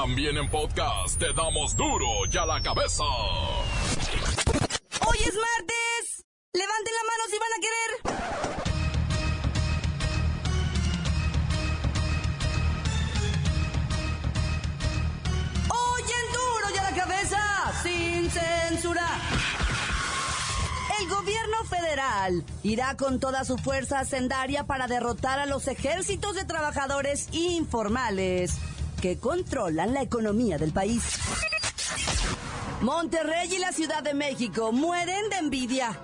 También en podcast te damos duro y a la cabeza. Hoy es martes. Levanten la mano si van a querer. Hoy en duro y a la cabeza, sin censura. El gobierno federal irá con toda su fuerza hacendaria para derrotar a los ejércitos de trabajadores informales que controlan la economía del país. Monterrey y la Ciudad de México mueren de envidia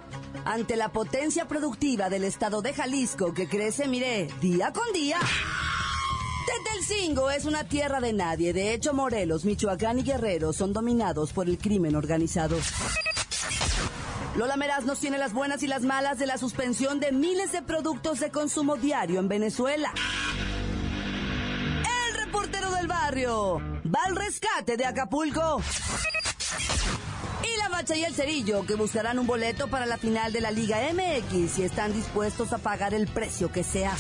ante la potencia productiva del estado de Jalisco que crece, mire, día con día. Tetelcingo es una tierra de nadie. De hecho, Morelos, Michoacán y Guerrero son dominados por el crimen organizado. Lola Meraz nos tiene las buenas y las malas de la suspensión de miles de productos de consumo diario en Venezuela. Barrio va al rescate de Acapulco. Y la Bacha y el Cerillo que buscarán un boleto para la final de la Liga MX y están dispuestos a pagar el precio que sea.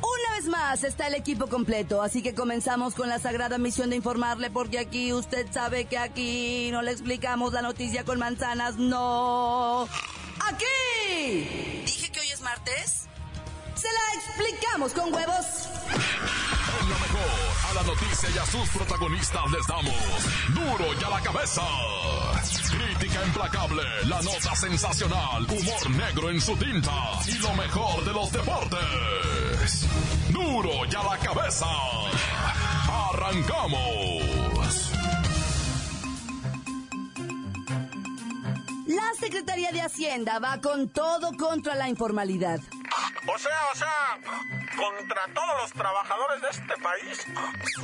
Una vez más está el equipo completo, así que comenzamos con la sagrada misión de informarle porque aquí usted sabe que aquí no le explicamos la noticia con manzanas, no. Aquí. Dije que hoy es martes. Se la explicamos con huevos. La noticia y a sus protagonistas les damos duro y a la cabeza. Crítica implacable, la nota sensacional, humor negro en su tinta y lo mejor de los deportes. Duro y a la cabeza. Arrancamos. La Secretaría de Hacienda va con todo contra la informalidad. O sea, o sea, contra todos los trabajadores de este país.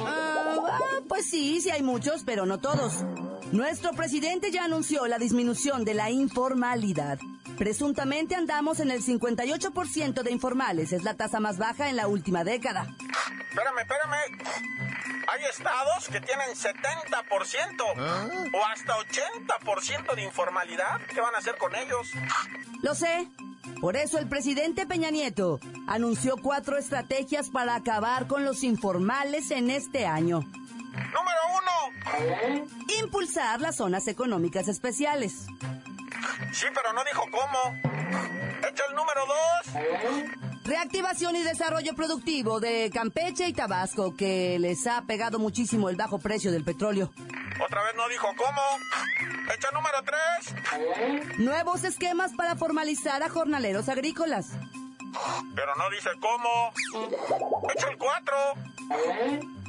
Ah, pues sí, sí hay muchos, pero no todos. Nuestro presidente ya anunció la disminución de la informalidad. Presuntamente andamos en el 58% de informales, es la tasa más baja en la última década. Espérame, espérame. Hay estados que tienen 70% o hasta 80% de informalidad. ¿Qué van a hacer con ellos? Lo sé. Por eso el presidente Peña Nieto anunció cuatro estrategias para acabar con los informales en este año. Número uno. Impulsar las zonas económicas especiales. Sí, pero no dijo cómo. Echa el número dos. Reactivación y desarrollo productivo de Campeche y Tabasco, que les ha pegado muchísimo el bajo precio del petróleo. Otra vez no dijo cómo. El número tres. Nuevos esquemas para formalizar a jornaleros agrícolas. Pero no dice cómo. Echa el cuatro.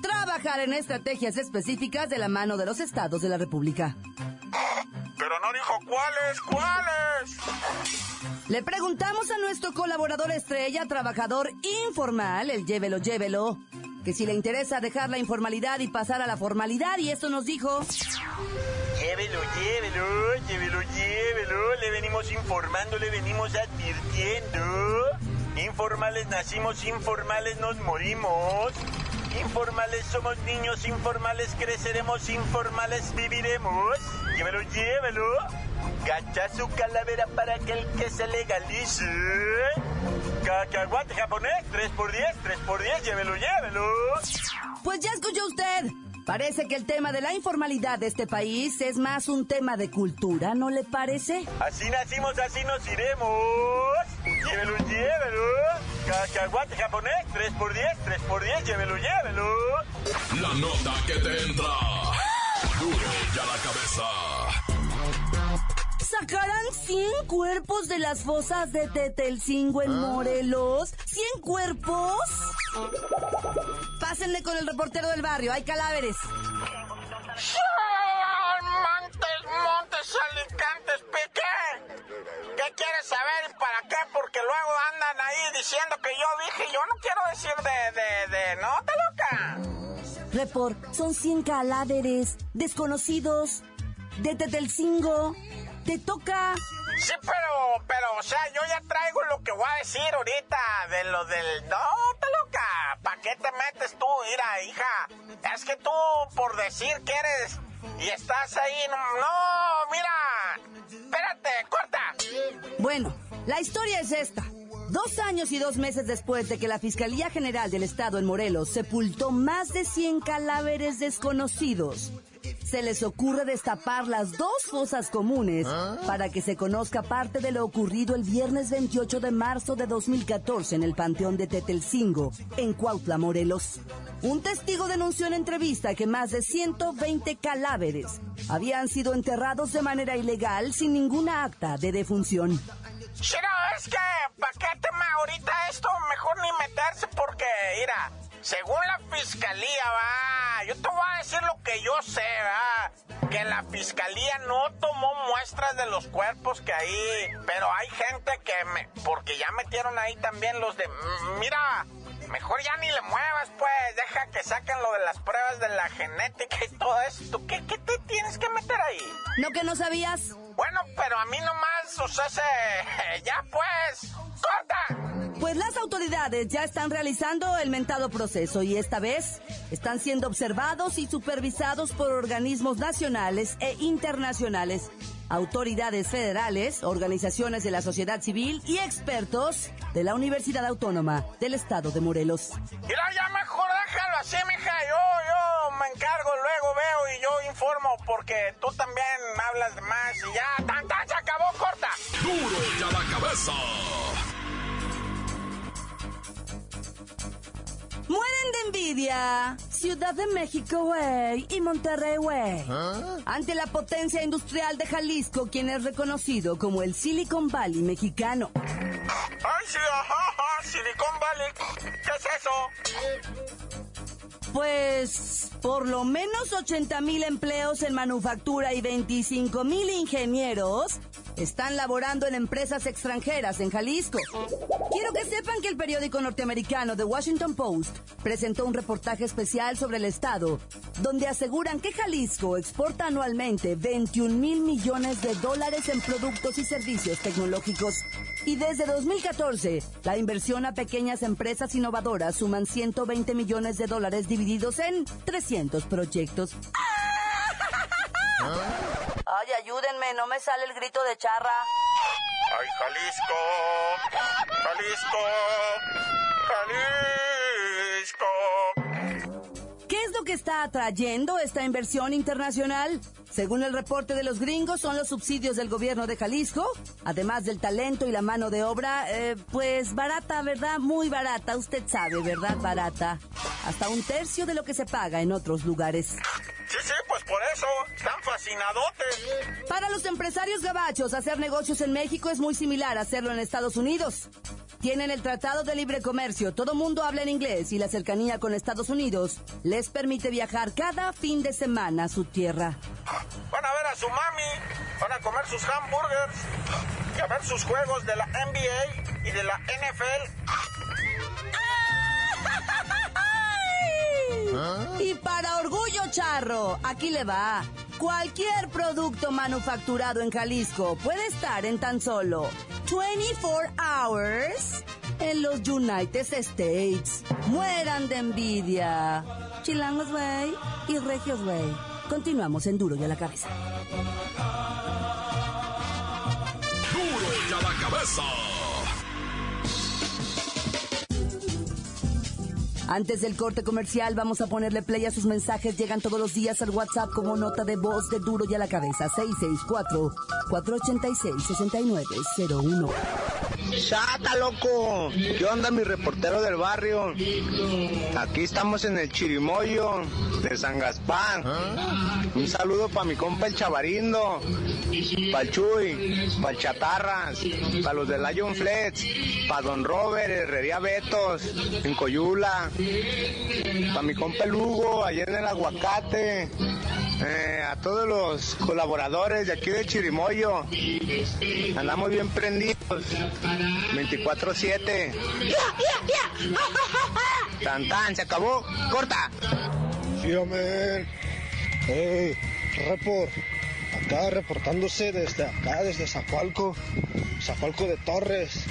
Trabajar en estrategias específicas de la mano de los estados de la República. Pero no dijo cuáles, cuáles. Le preguntamos a nuestro colaborador estrella, trabajador informal, el llévelo, llévelo, que si le interesa dejar la informalidad y pasar a la formalidad, y esto nos dijo... Llévelo, llévelo, llévelo, llévelo. Le venimos informando, le venimos advirtiendo. Informales nacimos, informales nos morimos. Informales somos niños, informales creceremos, informales viviremos. Llévelo, llévelo. Gacha su calavera para que el que se legalice. Cacahuate japonés, 3 por 10, 3 por 10, llévelo, llévelo. Pues ya escuchó usted. Parece que el tema de la informalidad de este país es más un tema de cultura, ¿no le parece? Así nacimos, así nos iremos. Llévelo, llévelo. Cacahuate japonés, 3 por 10, 3 por 10, llévelo, llévelo. La nota que te entra. Duro y a la cabeza. ¿Sacarán 100 cuerpos de las fosas de Tetelcingo en Morelos? ¿100 cuerpos? Pásenle con el reportero del barrio, hay cadáveres. Montes, montes, alicantes, pique. ¿Qué quieres saber y para qué? Porque luego andan ahí diciendo que yo dije, yo no quiero decir de, de, de, ¿no? ¿Te loca? Report, son 100 cadáveres desconocidos de Tetelcingo. Te toca. Sí, pero, pero, o sea, yo ya traigo lo que voy a decir ahorita de lo del... No, te loca, ¿para qué te metes tú? Mira, hija, es que tú por decir que eres y estás ahí, no, no mira, espérate, corta. Bueno, la historia es esta. Dos años y dos meses después de que la Fiscalía General del Estado en Morelos sepultó más de 100 cadáveres desconocidos, se les ocurre destapar las dos fosas comunes para que se conozca parte de lo ocurrido el viernes 28 de marzo de 2014 en el Panteón de Tetelcingo, en Cuautla, Morelos. Un testigo denunció en entrevista que más de 120 cadáveres habían sido enterrados de manera ilegal sin ninguna acta de defunción. Pero es que, ¿para qué tema ahorita esto? Mejor ni meterse porque, mira, según la fiscalía, va, yo te voy a decir lo que yo sé, va, que la fiscalía no tomó muestras de los cuerpos que ahí, pero hay gente que me, porque ya metieron ahí también los de, mira, mejor ya ni le muevas, pues, deja que saquen lo de las pruebas de la genética y todo esto. ¿Qué, qué te tienes que meter ahí? ¿No que no sabías? Bueno, pero a mí nomás, o sea, se... ya pues, corta. Pues las autoridades ya están realizando el mentado proceso y esta vez están siendo observados y supervisados por organismos nacionales e internacionales, autoridades federales, organizaciones de la sociedad civil y expertos de la Universidad Autónoma del Estado de Morelos. Mira, ya mejor déjalo así, mija. Yo, encargo, luego veo y yo informo porque tú también hablas de más y ya, tan, tan, se acabó, corta. Duro y a la cabeza. Mueren de envidia Ciudad de México, güey, y Monterrey, güey. Ante la potencia industrial de Jalisco, quien es reconocido como el Silicon Valley mexicano. Ay, sí, ajá, ajá, Silicon Valley. ¿Qué es eso? Pues por lo menos 80 mil empleos en manufactura y 25 mil ingenieros están laborando en empresas extranjeras en Jalisco. Quiero que sepan que el periódico norteamericano The Washington Post presentó un reportaje especial sobre el estado, donde aseguran que Jalisco exporta anualmente 21 mil millones de dólares en productos y servicios tecnológicos. Y desde 2014, la inversión a pequeñas empresas innovadoras suman 120 millones de dólares divididos en 300 proyectos. Ay, ayúdenme, no me sale el grito de charra. Ay, Jalisco, Jalisco, Jalisco. ¿Qué es lo que está atrayendo esta inversión internacional? Según el reporte de los gringos, son los subsidios del gobierno de Jalisco, además del talento y la mano de obra, eh, pues barata, ¿verdad? Muy barata, usted sabe, ¿verdad? Barata. Hasta un tercio de lo que se paga en otros lugares. Sí, sí, pues por eso, están fascinadotes. Para los empresarios gabachos, hacer negocios en México es muy similar a hacerlo en Estados Unidos. Tienen el Tratado de Libre Comercio, todo mundo habla en inglés y la cercanía con Estados Unidos les permite viajar cada fin de semana a su tierra. Van a ver a su mami, van a comer sus hamburgers, y a ver sus juegos de la NBA y de la NFL. Y para orgullo charro, aquí le va. Cualquier producto manufacturado en Jalisco puede estar en tan solo 24 hours en los United States. Mueran de envidia. Chilangos, güey, y regios, güey. Continuamos en Duro y a la cabeza. Duro y a la cabeza. Antes del corte comercial, vamos a ponerle play a sus mensajes. Llegan todos los días al WhatsApp como nota de voz de Duro y a la cabeza. 664-486-6901. ¡Sata, loco! ¿Qué onda, mi reportero del barrio? Aquí estamos en el Chirimoyo de San Gaspar. Un saludo para mi compa el Chavarindo, para el Chuy, para el Chatarras, para los de Lion Flex, para Don Robert, Herrería Betos, en Coyula, para mi compa el Hugo, allá en el Aguacate. Eh, a todos los colaboradores de aquí de Chirimoyo. Andamos bien prendidos. 24-7. Tan tan, se acabó. Corta. Sí, report. Acá reportándose desde acá, desde Zacualco. Zacualco de Torres.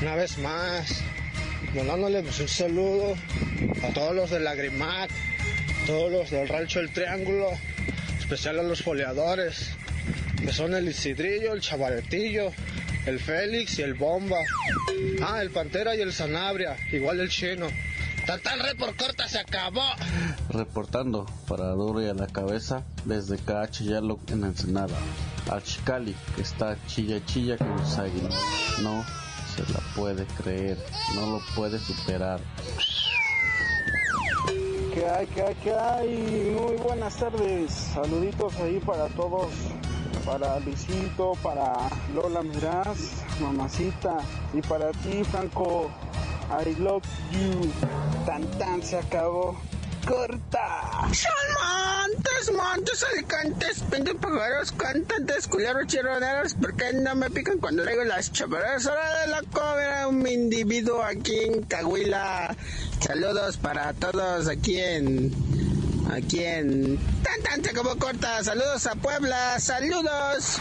Una vez más. Mandándole pues, un saludo a todos los de Lagrimac, todos los del Rancho El Triángulo, especial a los foliadores, que son el Isidrillo, el Chavaretillo, el Félix y el Bomba. Ah, el Pantera y el Sanabria, igual el Chino. Total Report corta se acabó. Reportando para Duro y a la cabeza desde Cachillalo en Ensenada. A Chicali, que está chilla chilla con los águilas. No la puede creer, no lo puede superar. ¿Qué hay, qué hay, qué hay? Muy buenas tardes. Saluditos ahí para todos. Para Luisito, para Lola Miraz, mamacita. Y para ti, Franco. I love you. Tan tan se acabó. Corta. Montes, montes, alicantes, pintos pájaros, cantantes, culeros, chironeros, ¿por qué no me pican cuando traigo las chaparras? Hora de la cobra, un individuo aquí en Cahuila. Saludos para todos aquí en aquí en Tan Tan acabó corta. Saludos a Puebla, saludos.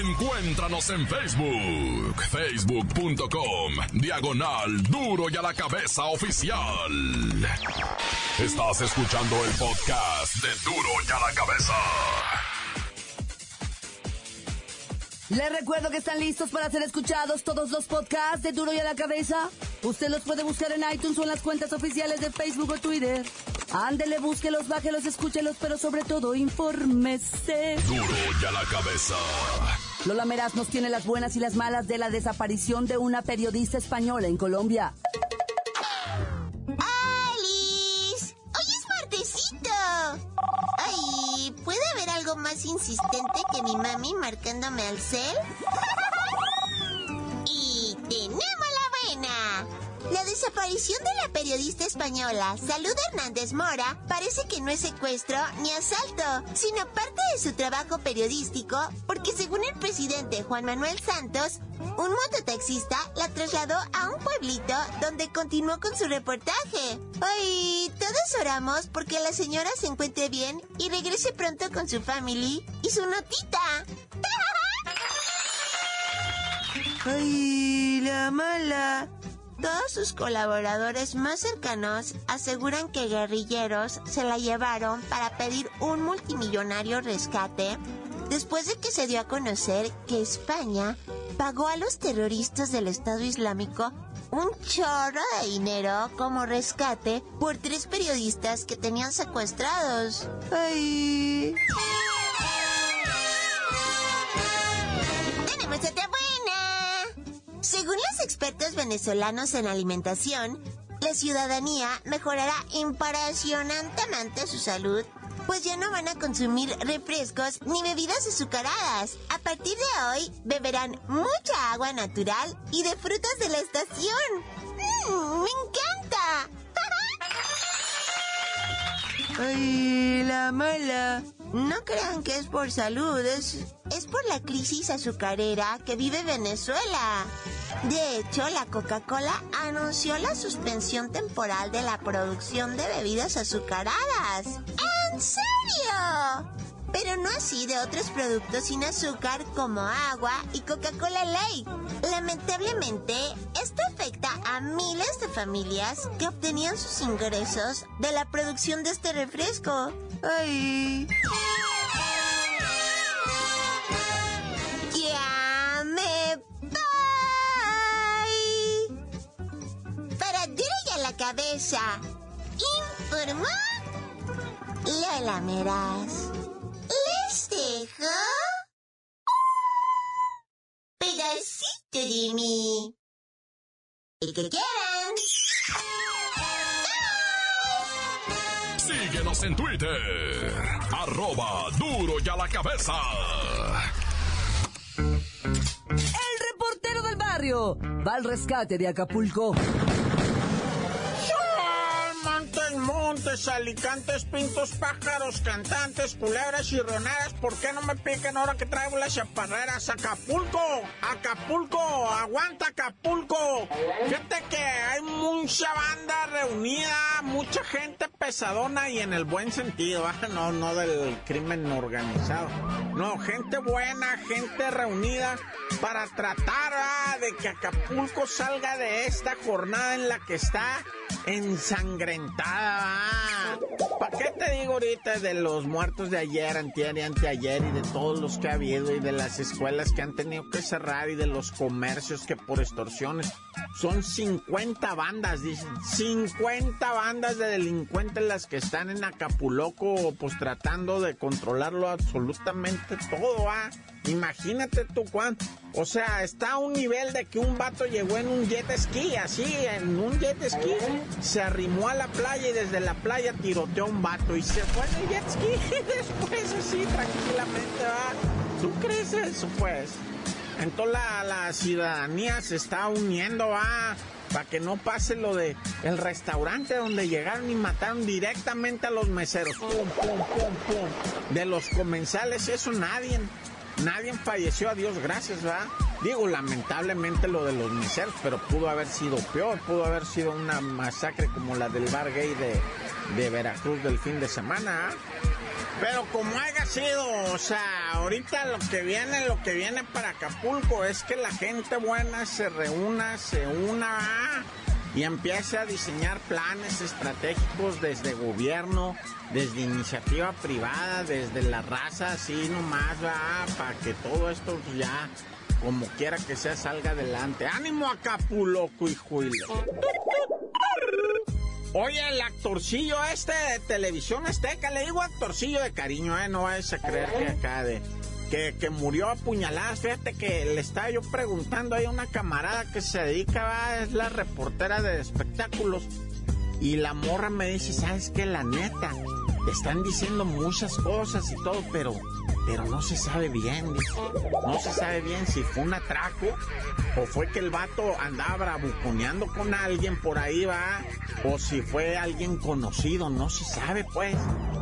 Encuéntranos en Facebook, facebook.com, diagonal duro y a la cabeza oficial. Estás escuchando el podcast de duro y a la cabeza. Les recuerdo que están listos para ser escuchados todos los podcasts de Duro y a la Cabeza. Usted los puede buscar en iTunes o en las cuentas oficiales de Facebook o Twitter. Ándele, búsquelos, bájelos, escúchelos, pero sobre todo, infórmese. Duro y a la cabeza. Lola Meraz nos tiene las buenas y las malas de la desaparición de una periodista española en Colombia. ¡Alice! ¡Hoy es martesito! Ay, ¿puede haber algo más insistente que mi mami marcándome al cel? Desaparición de la periodista española Salud Hernández Mora parece que no es secuestro ni asalto, sino parte de su trabajo periodístico, porque según el presidente Juan Manuel Santos, un mototaxista la trasladó a un pueblito donde continuó con su reportaje. Ay, todos oramos porque la señora se encuentre bien y regrese pronto con su family y su notita. Ay, la mala. Todos sus colaboradores más cercanos aseguran que guerrilleros se la llevaron para pedir un multimillonario rescate después de que se dio a conocer que España pagó a los terroristas del Estado Islámico un chorro de dinero como rescate por tres periodistas que tenían secuestrados. Ay. Expertos venezolanos en alimentación, la ciudadanía mejorará impresionantemente su salud, pues ya no van a consumir refrescos ni bebidas azucaradas. A partir de hoy, beberán mucha agua natural y de frutas de la estación. ¡Mmm! ¡Me encanta! ¡Ay, la mala! No crean que es por salud, es, es por la crisis azucarera que vive Venezuela. De hecho, la Coca-Cola anunció la suspensión temporal de la producción de bebidas azucaradas. ¿En serio? Pero no así de otros productos sin azúcar como agua y Coca-Cola Light. Lamentablemente, esto afecta a miles de familias que obtenían sus ingresos de la producción de este refresco. Ay. Ya me voy. Para a la cabeza. Informó Lola Meraz. Les dejo pedacito de mí. El que quieran. Síguenos en Twitter. Arroba duro y a la cabeza. El reportero del barrio va al rescate de Acapulco. Montes, alicantes, pintos, pájaros, cantantes, culebras y ronadas, ¿por qué no me pican ahora que traigo las chaparreras? Acapulco, Acapulco, aguanta Acapulco. Fíjate que hay mucha banda reunida, mucha gente pesadona y en el buen sentido, ¿ah? no, no del crimen organizado. No, gente buena, gente reunida para tratar ¿ah? de que Acapulco salga de esta jornada en la que está ensangrentada. ¿Para qué te digo? ahorita de los muertos de ayer, antier y anteayer y de todos los que ha habido y de las escuelas que han tenido que cerrar y de los comercios que por extorsiones. Son 50 bandas, dicen. 50 bandas de delincuentes las que están en Acapulco pues tratando de controlarlo absolutamente todo, ¿ah? Imagínate tú cuánto. O sea, está a un nivel de que un vato llegó en un jet ski, así, en un jet ski, se arrimó a la playa y desde la playa tiroteó a un vato y se fue en el jet ski y después así tranquilamente va. ¿Tú crees eso pues? Entonces la, la ciudadanía se está uniendo, va para que no pase lo de el restaurante donde llegaron y mataron directamente a los meseros. Pum, pum, pum, pum. De los comensales, eso nadie. Nadie falleció, a Dios gracias, ¿verdad? Digo, lamentablemente lo de los meseros, pero pudo haber sido peor, pudo haber sido una masacre como la del bar gay de, de Veracruz del fin de semana. ¿ah? Pero como haya sido, o sea, ahorita lo que viene, lo que viene para Acapulco es que la gente buena se reúna, se una ¿ah? Y empiece a diseñar planes estratégicos desde gobierno, desde iniciativa privada, desde la raza, así nomás, va, para que todo esto ya, como quiera que sea, salga adelante. ¡Ánimo Acapulco, hijuelo! Oye, el actorcillo este de televisión azteca, le digo actorcillo de cariño, ¿eh? No vayas a creer que acá de... Que, que murió apuñaladas, fíjate que le estaba yo preguntando a una camarada que se dedica, va, es la reportera de espectáculos, y la morra me dice, ¿sabes qué? La neta, están diciendo muchas cosas y todo, pero, pero no se sabe bien, dice. No se sabe bien si fue un atraco o fue que el vato andaba bravuconeando con alguien por ahí, va, o si fue alguien conocido, no se sabe, pues.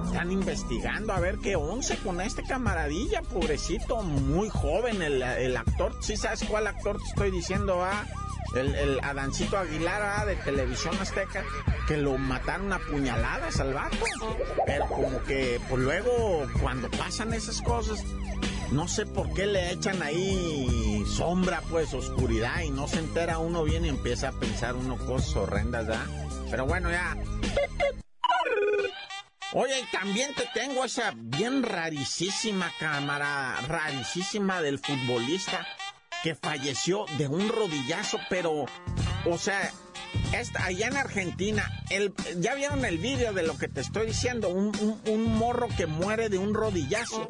Están investigando a ver qué once con este camaradilla, pobrecito, muy joven, el, el actor. ¿Sí sabes cuál actor te estoy diciendo, va? el, el Adancito Aguilar ah, de Televisión Azteca, que lo mataron a puñaladas al vato. Pero como que, pues luego, cuando pasan esas cosas, no sé por qué le echan ahí sombra, pues, oscuridad, y no se entera uno bien y empieza a pensar uno cosas horrendas, ¿verdad? Pero bueno, ya. Oye, y también te tengo esa bien rarísima cámara, rarísima del futbolista que falleció de un rodillazo, pero, o sea, allá en Argentina, el, ya vieron el vídeo de lo que te estoy diciendo, un, un, un, morro que muere de un rodillazo.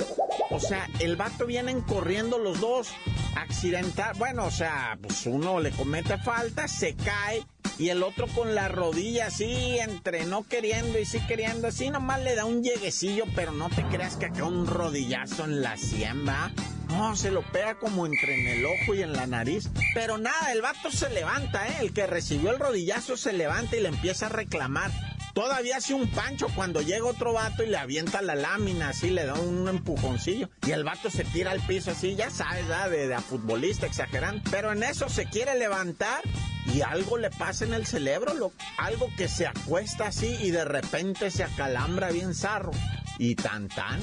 O sea, el vato vienen corriendo los dos, accidental, bueno, o sea, pues uno le comete falta, se cae y el otro con la rodilla así, entre no queriendo y sí queriendo, así nomás le da un lleguecillo, pero no te creas que acá un rodillazo en la sien, ¿va? No, se lo pega como entre en el ojo y en la nariz. Pero nada, el vato se levanta, ¿eh? El que recibió el rodillazo se levanta y le empieza a reclamar. Todavía hace un pancho cuando llega otro vato y le avienta la lámina, así le da un empujoncillo. Y el vato se tira al piso así, ya sabes, ¿verdad? De, de futbolista exagerando. Pero en eso se quiere levantar y algo le pasa en el cerebro, lo, algo que se acuesta así y de repente se acalambra bien zarro. Y tan tan,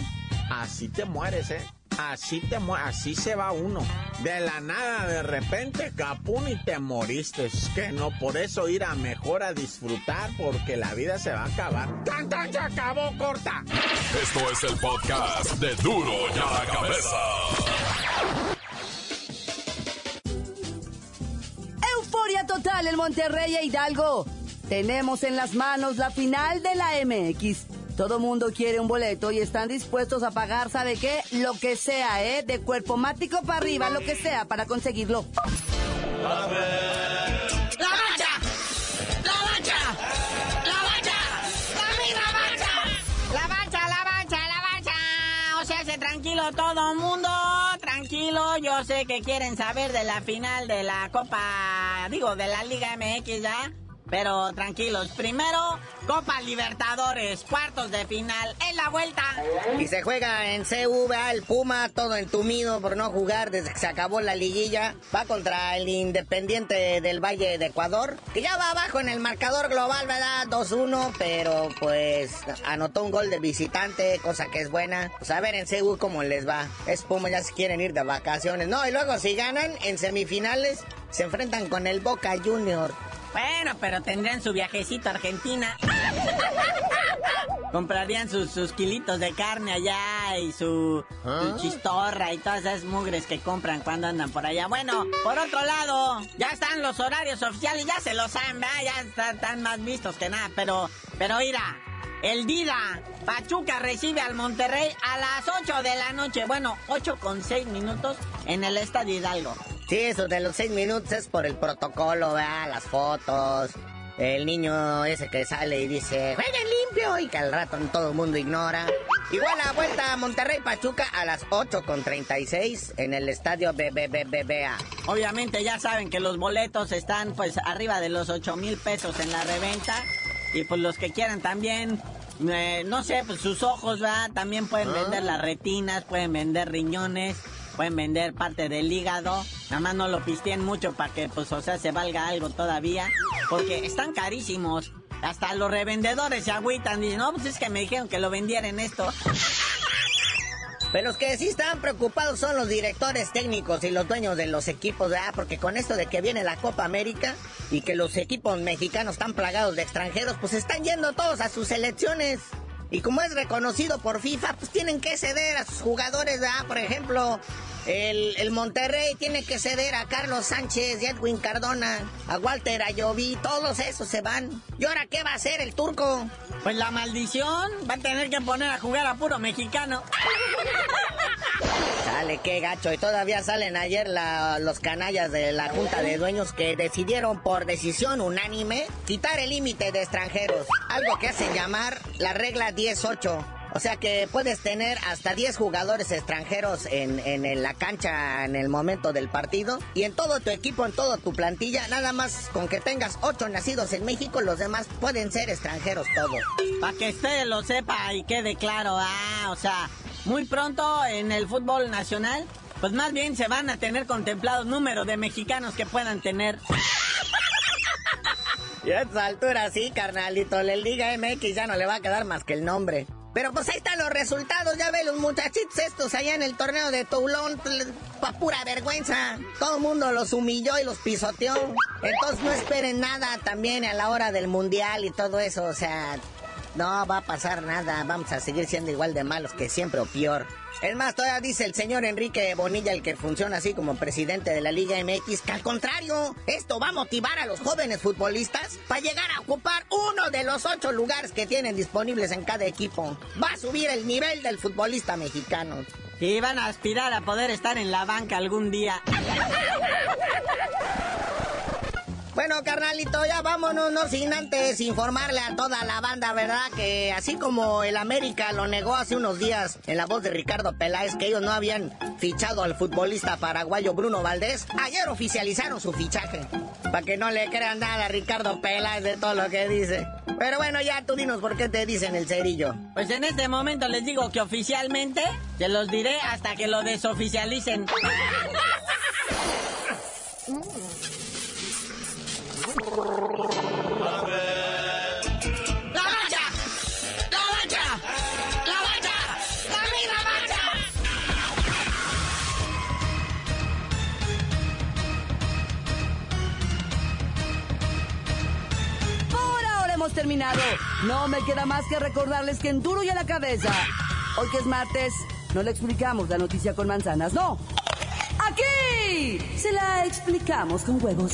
así te mueres, ¿eh? Así te así se va uno. De la nada, de repente, capún y te moriste. Es que no, por eso ir a mejor a disfrutar, porque la vida se va a acabar. ¡Tan, tan! ¡Se acabó, corta! Esto es el podcast de Duro y a la cabeza. Total en Monterrey e Hidalgo. Tenemos en las manos la final de la MX. Todo mundo quiere un boleto y están dispuestos a pagar, ¿sabe qué? Lo que sea, ¿eh? De cuerpo mático para arriba, lo que sea, para conseguirlo. ¡La mancha! ¡La mancha! ¡La mancha! ¡La misma mancha! La mancha, la mancha, la mancha. O sea, se tranquilo todo mundo. Tranquilo, yo sé que quieren saber de la final de la Copa, digo, de la Liga MX ya. Pero tranquilos, primero Copa Libertadores, cuartos de final, en la vuelta. Y se juega en CVA, el Puma, todo entumido por no jugar desde que se acabó la liguilla. Va contra el Independiente del Valle de Ecuador, que ya va abajo en el marcador global, ¿verdad? 2-1, pero pues anotó un gol de visitante, cosa que es buena. Pues a ver en CU cómo les va. Es Puma, ya se quieren ir de vacaciones. No, y luego si ganan en semifinales, se enfrentan con el Boca Junior. Bueno, pero tendrán su viajecito a Argentina. comprarían sus, sus kilitos de carne allá y su, su ¿Ah? chistorra y todas esas mugres que compran cuando andan por allá. Bueno, por otro lado, ya están los horarios oficiales, ya se los saben, ¿verdad? ya están, están más vistos que nada, pero, pero mira, el Dida, Pachuca recibe al Monterrey a las 8 de la noche, bueno, 8 con 6 minutos en el Estadio Hidalgo. Sí, eso de los seis minutos es por el protocolo, ¿verdad? Las fotos. El niño ese que sale y dice, jueguen limpio, y que al rato todo el mundo ignora. Igual la vuelta a Monterrey Pachuca a las 8 con 36 en el estadio BBBBA. Obviamente ya saben que los boletos están pues arriba de los 8 mil pesos en la reventa. Y pues los que quieran también, eh, no sé, pues sus ojos, ¿verdad? También pueden vender las retinas, pueden vender riñones, pueden vender parte del hígado. Nada más no lo pisteen mucho para que pues o sea se valga algo todavía. Porque están carísimos. Hasta los revendedores se agüitan. Dicen, no, pues es que me dijeron que lo vendieran esto. Pero los que sí están preocupados son los directores técnicos y los dueños de los equipos, ¿verdad? Porque con esto de que viene la Copa América y que los equipos mexicanos están plagados de extranjeros, pues están yendo todos a sus selecciones. Y como es reconocido por FIFA, pues tienen que ceder a sus jugadores, ¿verdad? Por ejemplo, el, el Monterrey tiene que ceder a Carlos Sánchez y Edwin Cardona, a Walter Ayoví, todos esos se van. ¿Y ahora qué va a hacer el turco? Pues la maldición va a tener que poner a jugar a puro mexicano. Sale, qué gacho. Y todavía salen ayer la- los canallas de la Junta de Dueños que decidieron por decisión unánime quitar el límite de extranjeros. Algo que hacen llamar la regla 10-8. O sea que puedes tener hasta 10 jugadores extranjeros en, en la cancha en el momento del partido. Y en todo tu equipo, en toda tu plantilla, nada más con que tengas 8 nacidos en México, los demás pueden ser extranjeros todos. Para que usted lo sepa y quede claro, ah, o sea, muy pronto en el fútbol nacional, pues más bien se van a tener contemplados número de mexicanos que puedan tener. Y a esta altura sí, carnalito, la Liga MX ya no le va a quedar más que el nombre. Pero pues ahí están los resultados, ya ve los muchachitos estos allá en el torneo de Toulon, pa pura vergüenza. Todo el mundo los humilló y los pisoteó. Entonces no esperen nada también a la hora del mundial y todo eso, o sea, no va a pasar nada, vamos a seguir siendo igual de malos que siempre o peor. Es más, todavía dice el señor Enrique Bonilla, el que funciona así como presidente de la Liga MX, que al contrario, esto va a motivar a los jóvenes futbolistas para llegar a ocupar uno de los ocho lugares que tienen disponibles en cada equipo. Va a subir el nivel del futbolista mexicano. Y van a aspirar a poder estar en la banca algún día. Bueno, carnalito, ya vámonos, no sin antes informarle a toda la banda, ¿verdad? Que así como el América lo negó hace unos días en la voz de Ricardo Peláez, que ellos no habían fichado al futbolista paraguayo Bruno Valdés, ayer oficializaron su fichaje. Para que no le crean nada a Ricardo Peláez de todo lo que dice. Pero bueno, ya tú dinos por qué te dicen el cerillo. Pues en este momento les digo que oficialmente se los diré hasta que lo desoficialicen. ¡La mancha! ¡La mancha! ¡La mancha! ¡La misma mancha! Por ahora hemos terminado. No me queda más que recordarles que en duro y a la cabeza. Hoy que es martes, no le explicamos la noticia con manzanas, no. Aquí se la explicamos con huevos.